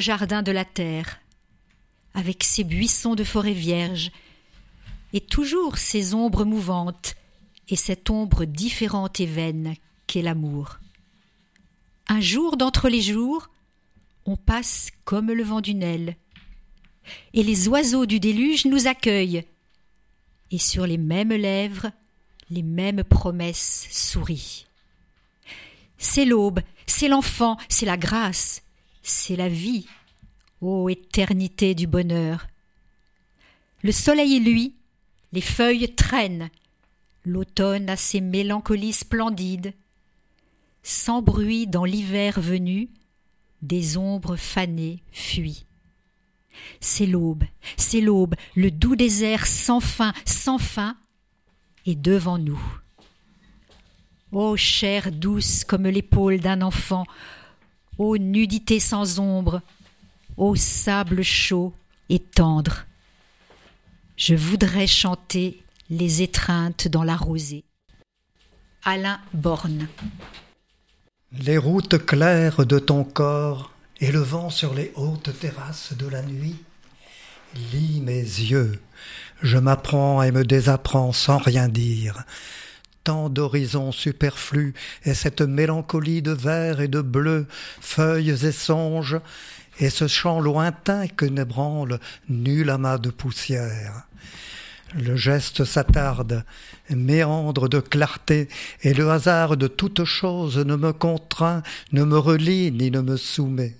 jardin de la terre, avec ses buissons de forêt vierge, et toujours ces ombres mouvantes, et cette ombre différente et vaine qu'est l'amour. Un jour d'entre les jours, on passe comme le vent d'une aile, et les oiseaux du déluge nous accueillent, et sur les mêmes lèvres, les mêmes promesses sourient. C'est l'aube, c'est l'enfant, c'est la grâce, c'est la vie, ô éternité du bonheur. Le soleil, lui, les feuilles traînent, l'automne a ses mélancolies splendides. Sans bruit dans l'hiver venu, des ombres fanées fuient. C'est l'aube, c'est l'aube, le doux désert sans fin, sans fin, est devant nous. Ô chair douce comme l'épaule d'un enfant, ô nudité sans ombre, ô sable chaud et tendre. Je voudrais chanter les étreintes dans la rosée. Alain Borne. Les routes claires de ton corps et le vent sur les hautes terrasses de la nuit lis mes yeux. Je m'apprends et me désapprends sans rien dire. Tant d'horizons superflus et cette mélancolie de vert et de bleu, feuilles et songes, et ce chant lointain que n'ébranle nul amas de poussière. Le geste s'attarde, méandre de clarté, et le hasard de toute chose ne me contraint, ne me relie ni ne me soumet.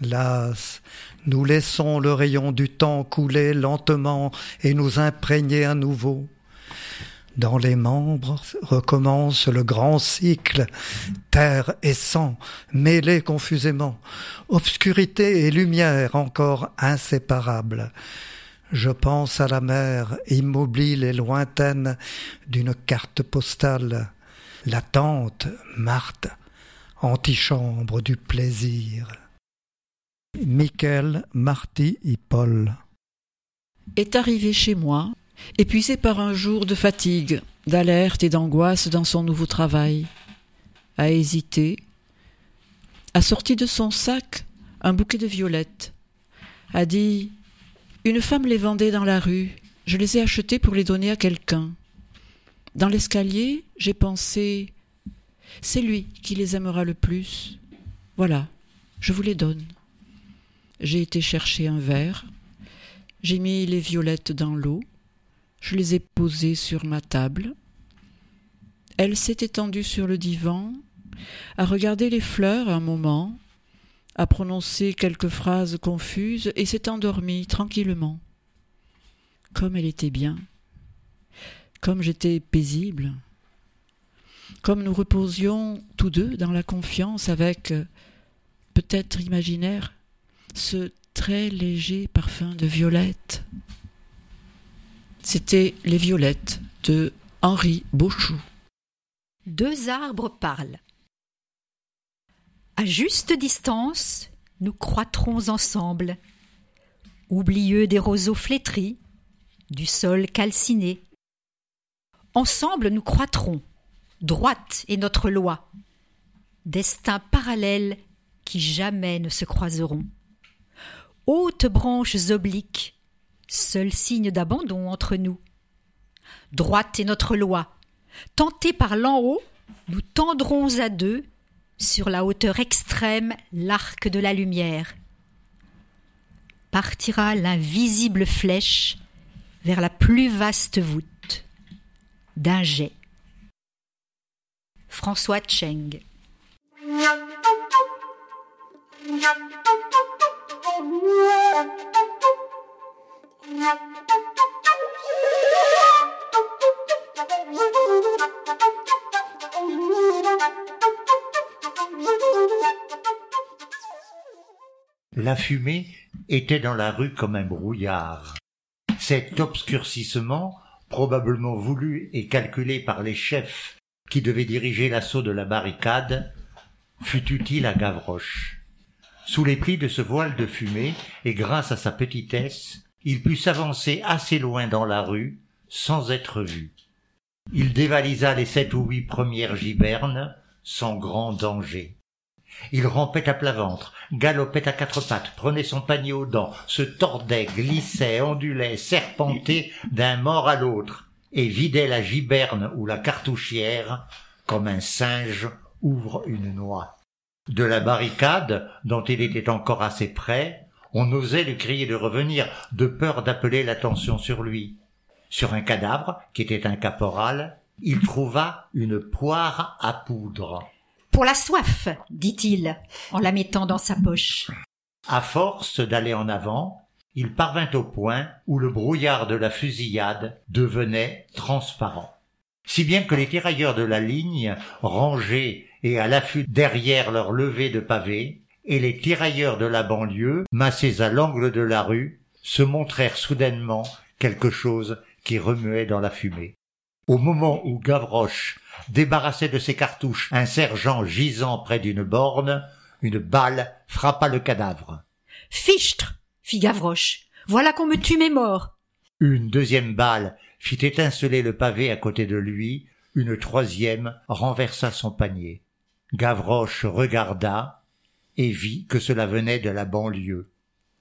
Las, nous laissons le rayon du temps couler lentement et nous imprégner à nouveau. Dans les membres recommence le grand cycle, terre et sang mêlés confusément, obscurité et lumière encore inséparables. Je pense à la mer immobile et lointaine d'une carte postale, latente, Marthe, antichambre du plaisir. Michael, Marty et Paul. Est arrivé chez moi épuisé par un jour de fatigue, d'alerte et d'angoisse dans son nouveau travail, a hésité, a sorti de son sac un bouquet de violettes, a dit Une femme les vendait dans la rue, je les ai achetées pour les donner à quelqu'un. Dans l'escalier, j'ai pensé C'est lui qui les aimera le plus. Voilà, je vous les donne. J'ai été chercher un verre, j'ai mis les violettes dans l'eau, je les ai posées sur ma table. Elle s'est étendue sur le divan, a regardé les fleurs un moment, a prononcé quelques phrases confuses et s'est endormie tranquillement. Comme elle était bien, comme j'étais paisible, comme nous reposions tous deux dans la confiance avec, peut-être imaginaire, ce très léger parfum de violette. C'était Les Violettes de Henri Beauchou. Deux arbres parlent. À juste distance, nous croîtrons ensemble, oublieux des roseaux flétris, du sol calciné. Ensemble nous croîtrons, droite est notre loi, destin parallèle qui jamais ne se croiseront. Hautes branches obliques, seul signe d'abandon entre nous. Droite est notre loi. Tentés par l'en haut, nous tendrons à deux, sur la hauteur extrême, l'arc de la lumière. Partira l'invisible flèche vers la plus vaste voûte d'un jet. François Cheng La fumée était dans la rue comme un brouillard. Cet obscurcissement, probablement voulu et calculé par les chefs qui devaient diriger l'assaut de la barricade, fut utile à Gavroche. Sous les plis de ce voile de fumée, et grâce à sa petitesse, il put s'avancer assez loin dans la rue sans être vu. Il dévalisa les sept ou huit premières gibernes sans grand danger. Il rampait à plat ventre, galopait à quatre pattes, prenait son panier aux dents, se tordait, glissait, ondulait, serpentait d'un mort à l'autre, et vidait la giberne ou la cartouchière comme un singe ouvre une noix. De la barricade, dont il était encore assez près, on osait lui crier de revenir, de peur d'appeler l'attention sur lui. Sur un cadavre, qui était un caporal, il trouva une poire à poudre. La soif, dit-il, en la mettant dans sa poche. À force d'aller en avant, il parvint au point où le brouillard de la fusillade devenait transparent. Si bien que les tirailleurs de la ligne, rangés et à l'affût derrière leur levée de pavés, et les tirailleurs de la banlieue, massés à l'angle de la rue, se montrèrent soudainement quelque chose qui remuait dans la fumée. Au moment où Gavroche débarrassait de ses cartouches un sergent gisant près d'une borne, une balle frappa le cadavre. Fichtre fit Gavroche. Voilà qu'on me tue mes morts. Une deuxième balle fit étinceler le pavé à côté de lui, une troisième renversa son panier. Gavroche regarda et vit que cela venait de la banlieue.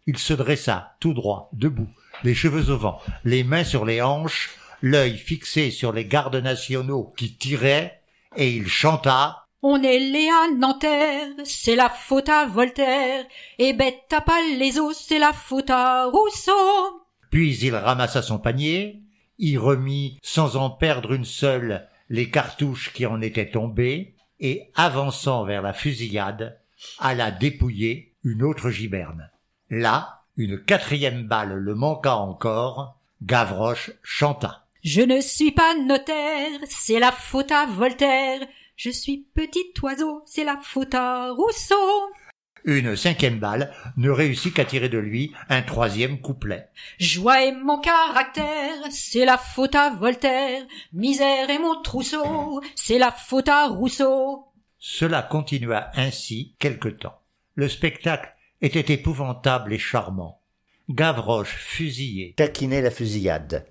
Il se dressa, tout droit, debout, les cheveux au vent, les mains sur les hanches, l'œil fixé sur les gardes nationaux qui tiraient, et il chanta on est Léa Nanterre, c'est la faute à Voltaire, et bête à pas les os, c'est la faute à Rousseau. Puis il ramassa son panier, y remit sans en perdre une seule les cartouches qui en étaient tombées, et avançant vers la fusillade, alla dépouiller une autre giberne. Là, une quatrième balle le manqua encore, Gavroche chanta. Je ne suis pas notaire, c'est la faute à Voltaire. Je suis petit oiseau, c'est la faute à Rousseau. Une cinquième balle ne réussit qu'à tirer de lui un troisième couplet. Joie est mon caractère, c'est la faute à Voltaire. Misère est mon trousseau, c'est la faute à Rousseau. Cela continua ainsi quelque temps. Le spectacle était épouvantable et charmant. Gavroche, fusillé, taquinait la fusillade.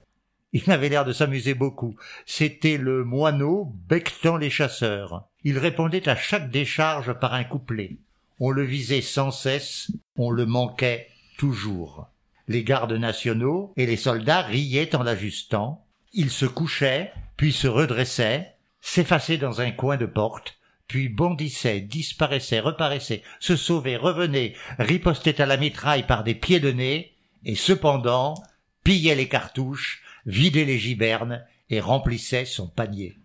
Il avait l'air de s'amuser beaucoup. C'était le moineau becquetant les chasseurs. Il répondait à chaque décharge par un couplet. On le visait sans cesse, on le manquait toujours. Les gardes nationaux et les soldats riaient en l'ajustant. Il se couchait, puis se redressait, s'effaçait dans un coin de porte, puis bondissait, disparaissait, reparaissait, se sauvait, revenait, ripostait à la mitraille par des pieds de nez, et cependant pillait les cartouches, vidait les gibernes et remplissait son panier.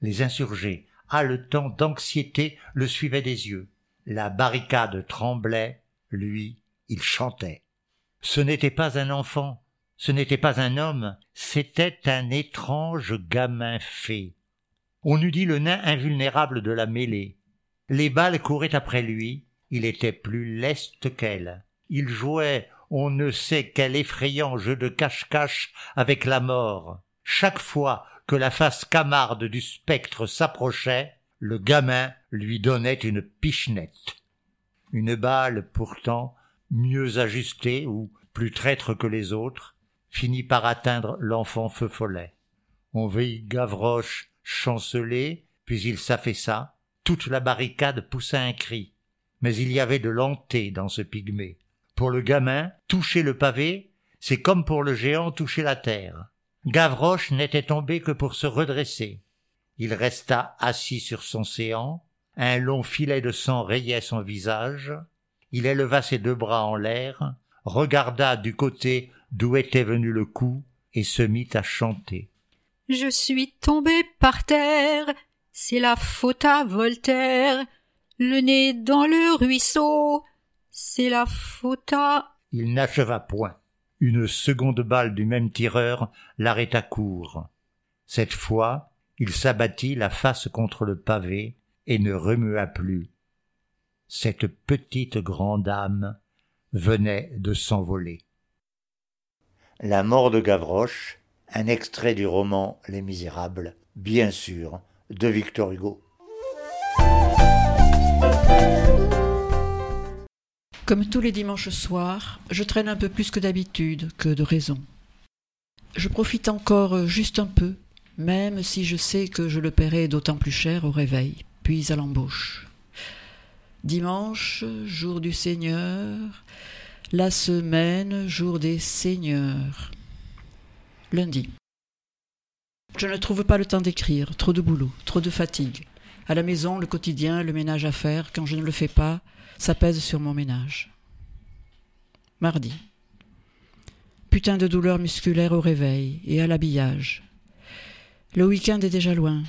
Les insurgés, haletants d'anxiété, le suivaient des yeux. La barricade tremblait, lui, il chantait. Ce n'était pas un enfant, ce n'était pas un homme, c'était un étrange gamin fée. On eût dit le nain invulnérable de la mêlée. Les balles couraient après lui, il était plus leste qu'elle. Il jouait on ne sait quel effrayant jeu de cache-cache avec la mort. Chaque fois que la face camarde du spectre s'approchait, le gamin lui donnait une pichenette. Une balle, pourtant, mieux ajustée ou plus traître que les autres, finit par atteindre l'enfant feu follet. On vit Gavroche chanceler, puis il s'affaissa. Toute la barricade poussa un cri. Mais il y avait de lenté dans ce pygmée. Pour le gamin, toucher le pavé, c'est comme pour le géant toucher la terre. Gavroche n'était tombé que pour se redresser. Il resta assis sur son séant, un long filet de sang rayait son visage, il éleva ses deux bras en l'air, regarda du côté d'où était venu le coup, et se mit à chanter. Je suis tombé par terre, c'est la faute à Voltaire, le nez dans le ruisseau, c'est la faute à... Il n'acheva point. Une seconde balle du même tireur l'arrêta court. Cette fois, il s'abattit la face contre le pavé et ne remua plus. Cette petite grande âme venait de s'envoler. La mort de Gavroche, un extrait du roman Les Misérables, bien sûr, de Victor Hugo. Comme tous les dimanches soirs, je traîne un peu plus que d'habitude, que de raison. Je profite encore juste un peu, même si je sais que je le paierai d'autant plus cher au réveil, puis à l'embauche. Dimanche, jour du Seigneur. La semaine, jour des Seigneurs. Lundi. Je ne trouve pas le temps d'écrire, trop de boulot, trop de fatigue. À la maison, le quotidien, le ménage à faire, quand je ne le fais pas, ça pèse sur mon ménage. Mardi. Putain de douleur musculaire au réveil et à l'habillage. Le week-end est déjà loin.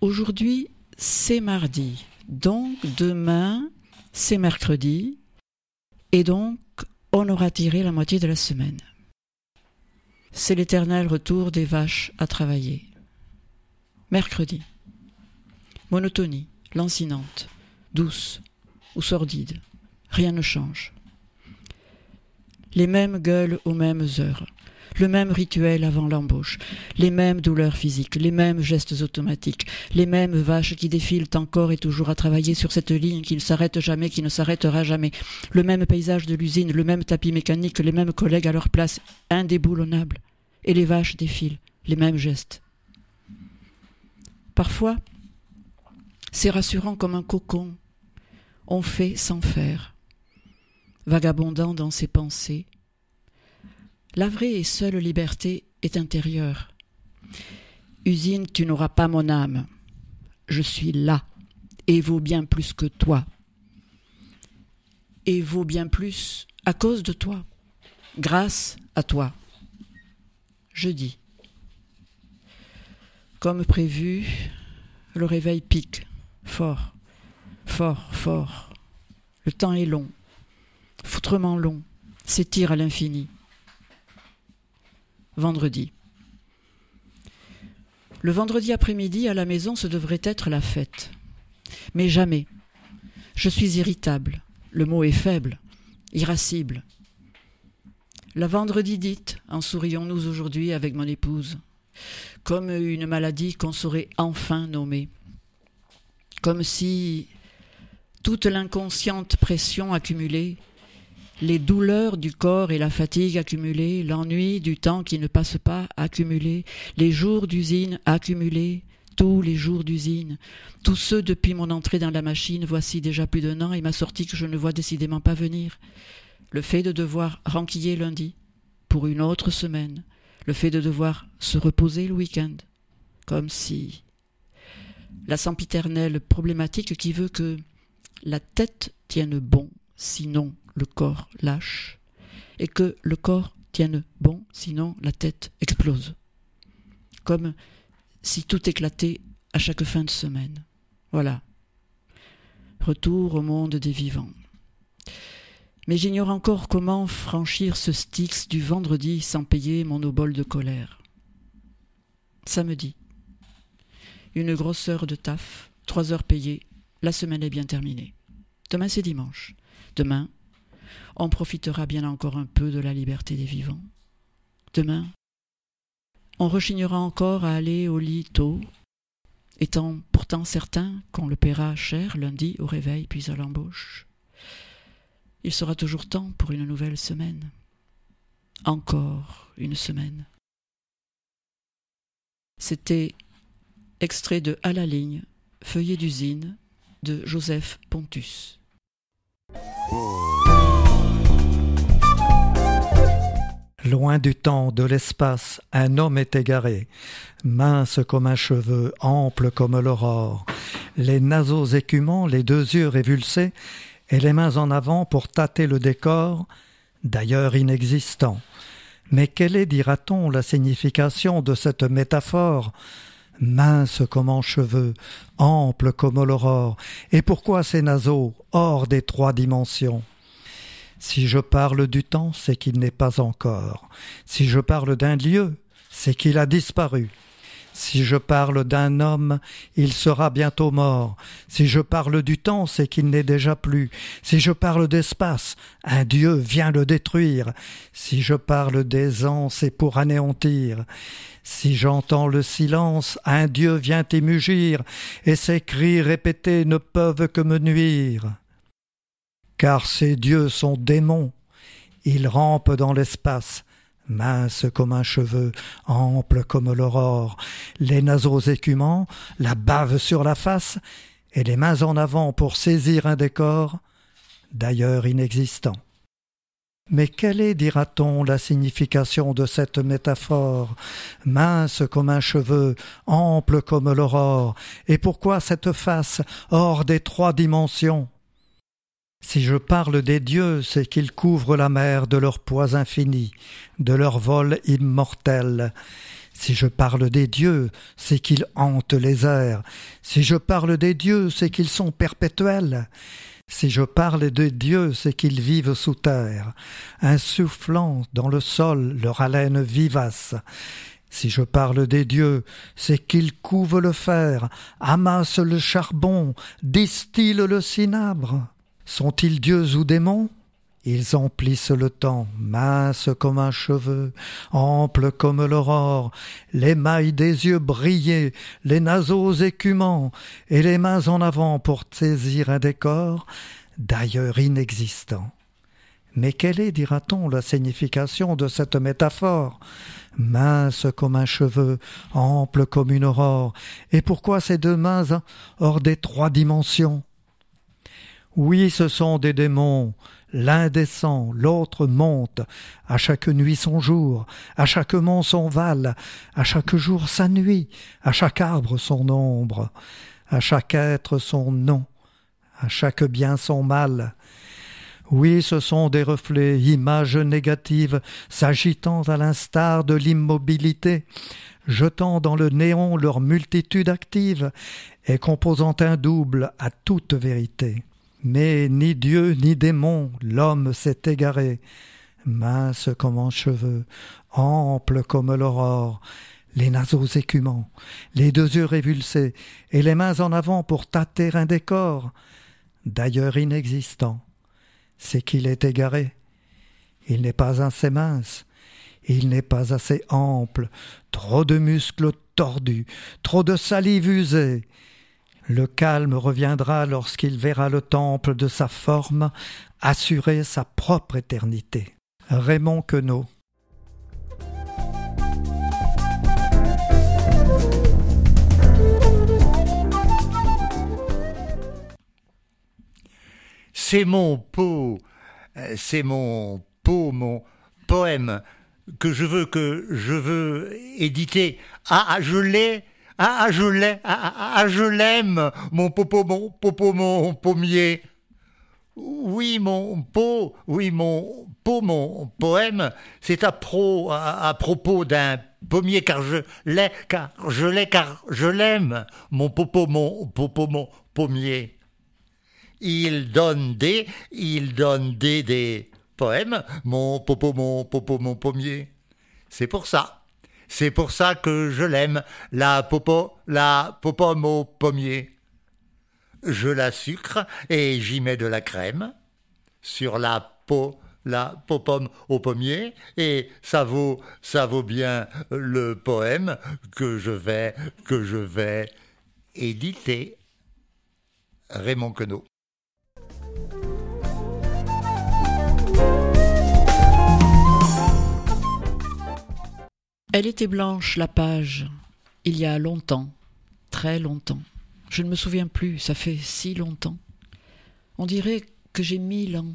Aujourd'hui, c'est mardi. Donc demain, c'est mercredi. Et donc, on aura tiré la moitié de la semaine. C'est l'éternel retour des vaches à travailler. Mercredi. Monotonie, lancinante, douce ou sordide. Rien ne change. Les mêmes gueules aux mêmes heures le même rituel avant l'embauche, les mêmes douleurs physiques, les mêmes gestes automatiques, les mêmes vaches qui défilent encore et toujours à travailler sur cette ligne qui ne s'arrête jamais, qui ne s'arrêtera jamais, le même paysage de l'usine, le même tapis mécanique, les mêmes collègues à leur place, indéboulonnables, et les vaches défilent, les mêmes gestes. Parfois, c'est rassurant comme un cocon. On fait sans faire. Vagabondant dans ses pensées, la vraie et seule liberté est intérieure. Usine, tu n'auras pas mon âme. Je suis là et vaut bien plus que toi. Et vaut bien plus à cause de toi, grâce à toi. Je dis. Comme prévu, le réveil pique, fort, fort, fort. Le temps est long, foutrement long, s'étire à l'infini vendredi. Le vendredi après-midi, à la maison, ce devrait être la fête. Mais jamais. Je suis irritable. Le mot est faible, irascible. La vendredi dite, en sourions-nous aujourd'hui avec mon épouse, comme une maladie qu'on saurait enfin nommer. Comme si toute l'inconsciente pression accumulée les douleurs du corps et la fatigue accumulée, l'ennui du temps qui ne passe pas accumulé, les jours d'usine accumulés, tous les jours d'usine, tous ceux depuis mon entrée dans la machine, voici déjà plus d'un an, et ma sortie que je ne vois décidément pas venir. Le fait de devoir ranquiller lundi, pour une autre semaine, le fait de devoir se reposer le week-end, comme si la sempiternelle problématique qui veut que la tête tienne bon, sinon le corps lâche, et que le corps tienne bon, sinon la tête explose. Comme si tout éclatait à chaque fin de semaine. Voilà. Retour au monde des vivants. Mais j'ignore encore comment franchir ce Styx du vendredi sans payer mon obol de colère. Samedi. Une grosse heure de taf, trois heures payées, la semaine est bien terminée. Demain c'est dimanche. Demain, on profitera bien encore un peu de la liberté des vivants. Demain, on rechignera encore à aller au lit tôt, étant pourtant certain qu'on le paiera cher lundi au réveil puis à l'embauche. Il sera toujours temps pour une nouvelle semaine. Encore une semaine. C'était extrait de À la ligne, feuillet d'usine Joseph Pontus. Loin du temps, de l'espace, un homme est égaré, mince comme un cheveu, ample comme l'aurore, les naseaux écumants, les deux yeux révulsés, et les mains en avant pour tâter le décor, d'ailleurs inexistant. Mais quelle est, dira-t-on, la signification de cette métaphore mince comme en cheveux, ample comme l'aurore, et pourquoi ces naseaux, hors des trois dimensions? Si je parle du temps, c'est qu'il n'est pas encore. Si je parle d'un lieu, c'est qu'il a disparu. Si je parle d'un homme, il sera bientôt mort. Si je parle du temps, c'est qu'il n'est déjà plus. Si je parle d'espace, un Dieu vient le détruire. Si je parle des ans, c'est pour anéantir. Si j'entends le silence, un Dieu vient y mugir, et ses cris répétés ne peuvent que me nuire car ces dieux sont démons. Ils rampent dans l'espace, minces comme un cheveu, amples comme l'aurore, les naseaux écumants, la bave sur la face, et les mains en avant pour saisir un décor, d'ailleurs inexistant. Mais quelle est, dira-t-on, la signification de cette métaphore, mince comme un cheveu, ample comme l'aurore, et pourquoi cette face hors des trois dimensions? Si je parle des dieux, c'est qu'ils couvrent la mer de leur poids infini, de leur vol immortel. Si je parle des dieux, c'est qu'ils hantent les airs. Si je parle des dieux, c'est qu'ils sont perpétuels. Si je parle de Dieu, c'est qu'ils vivent sous terre, insufflant dans le sol leur haleine vivace. Si je parle des dieux, c'est qu'ils couvent le fer, amassent le charbon, distillent le cinabre. Sont-ils dieux ou démons? Ils emplissent le temps, minces comme un cheveu, amples comme l'aurore, l'émail des yeux brillés, les naseaux écumants, et les mains en avant pour saisir un décor, d'ailleurs inexistant. Mais quelle est, dira-t-on, la signification de cette métaphore? Mince comme un cheveu, ample comme une aurore, et pourquoi ces deux mains hors des trois dimensions? Oui, ce sont des démons, L'un descend, l'autre monte, à chaque nuit son jour, à chaque mont son val, à chaque jour sa nuit, à chaque arbre son ombre, à chaque être son nom, à chaque bien son mal. Oui, ce sont des reflets, images négatives, s'agitant à l'instar de l'immobilité, jetant dans le néon leur multitude active, et composant un double à toute vérité. Mais ni Dieu ni démon, l'homme s'est égaré, mince comme en cheveux, ample comme l'aurore, les naseaux écumants, les deux yeux révulsés, et les mains en avant pour tâter un décor, d'ailleurs inexistant. C'est qu'il est égaré. Il n'est pas assez mince, il n'est pas assez ample, trop de muscles tordus, trop de salive usée, le calme reviendra lorsqu'il verra le temple de sa forme assurer sa propre éternité. Raymond Queneau C'est mon pot, euh, c'est mon pot, mon poème que je veux que je veux éditer. Ah, ah je l'ai ah, ah, je l'aime, ah, ah, ah, je l'aime, mon popo, mon popo, mon pommier. Oui, mon pot, oui, mon pot, mon poème, c'est à, pro, à, propos d'un pommier, car je l'ai, car je l'ai, car je l'aime, mon popo, mon popo, mon pommier. Il donne des, il donne des, des poèmes, mon popo, mon popo, mon pommier. C'est pour ça. C'est pour ça que je l'aime, la popo, la popome au pommier. Je la sucre et j'y mets de la crème sur la peau, la popome au pommier et ça vaut, ça vaut bien le poème que je vais, que je vais éditer. Raymond Queneau. Elle était blanche, la page, il y a longtemps, très longtemps. Je ne me souviens plus, ça fait si longtemps. On dirait que j'ai mille ans.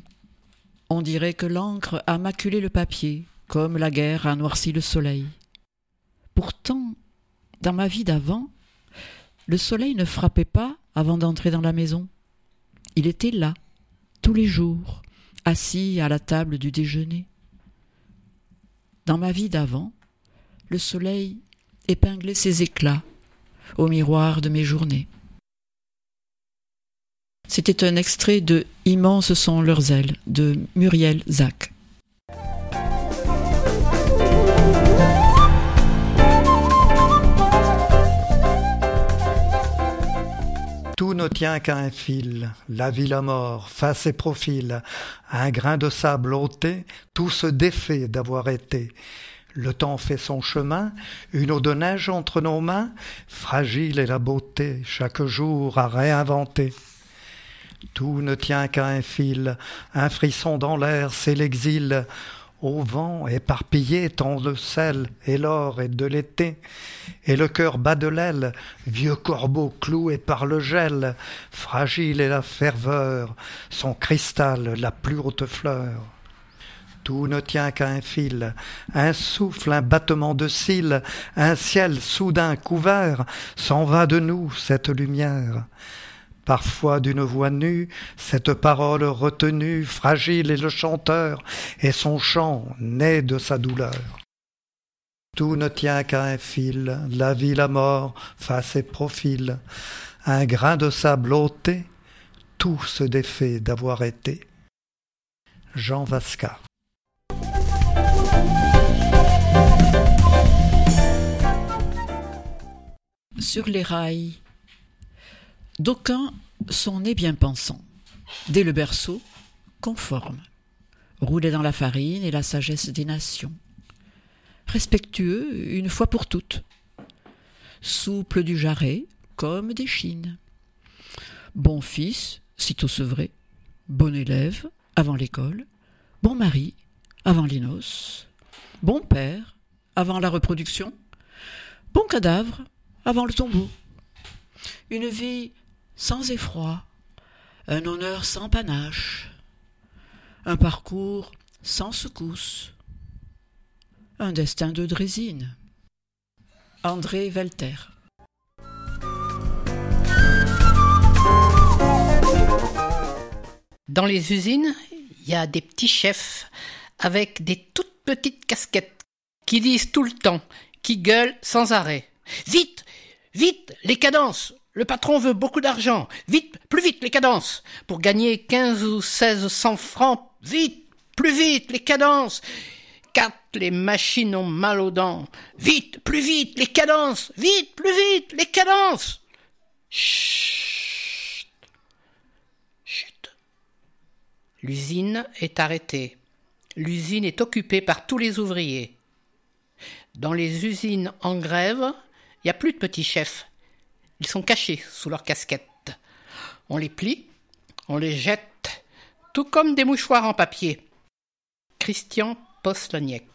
On dirait que l'encre a maculé le papier, comme la guerre a noirci le soleil. Pourtant, dans ma vie d'avant, le soleil ne frappait pas avant d'entrer dans la maison. Il était là, tous les jours, assis à la table du déjeuner. Dans ma vie d'avant, le soleil épinglait ses éclats au miroir de mes journées. C'était un extrait de Immenses sont leurs ailes de Muriel Zach. Tout ne tient qu'à un fil, la vie la mort, face et profil, un grain de sable ôté, tout se défait d'avoir été. Le temps fait son chemin, une eau de neige entre nos mains, fragile est la beauté, chaque jour à réinventer. Tout ne tient qu'à un fil, un frisson dans l'air, c'est l'exil. au vent éparpillé tant de sel et l'or et de l'été, et le cœur bat de l'aile, vieux corbeau cloué par le gel, fragile est la ferveur, son cristal la plus haute fleur. Tout ne tient qu'à un fil, un souffle, un battement de cils, un ciel soudain couvert, s'en va de nous cette lumière. Parfois d'une voix nue, cette parole retenue, fragile est le chanteur, et son chant naît de sa douleur. Tout ne tient qu'à un fil, la vie, la mort, face et profil. Un grain de sable ôté, tout se défait d'avoir été. Jean Vasca. Sur les rails, d'aucuns sont nés bien pensants. Dès le berceau, conformes, roulés dans la farine et la sagesse des nations. Respectueux une fois pour toutes. Souples du jarret comme des chines. Bon fils, sitôt sevré. Bon élève, avant l'école. Bon mari, avant les noces. Bon père, avant la reproduction. Bon cadavre, avant le tombeau. Une vie sans effroi, un honneur sans panache, un parcours sans secousse, un destin de drésine. André Velter. Dans les usines, il y a des petits chefs avec des toutes petites casquettes qui disent tout le temps, qui gueulent sans arrêt. Vite, vite, les cadences. Le patron veut beaucoup d'argent. Vite, plus vite, les cadences. Pour gagner quinze ou seize cents francs, vite, plus vite, les cadences. Quatre, les machines ont mal aux dents. Vite, plus vite, les cadences. Vite, plus vite, les cadences. Chut. Chut. L'usine est arrêtée. L'usine est occupée par tous les ouvriers. Dans les usines en grève, il n'y a plus de petits chefs. Ils sont cachés sous leurs casquettes. On les plie, on les jette, tout comme des mouchoirs en papier. Christian Posloniek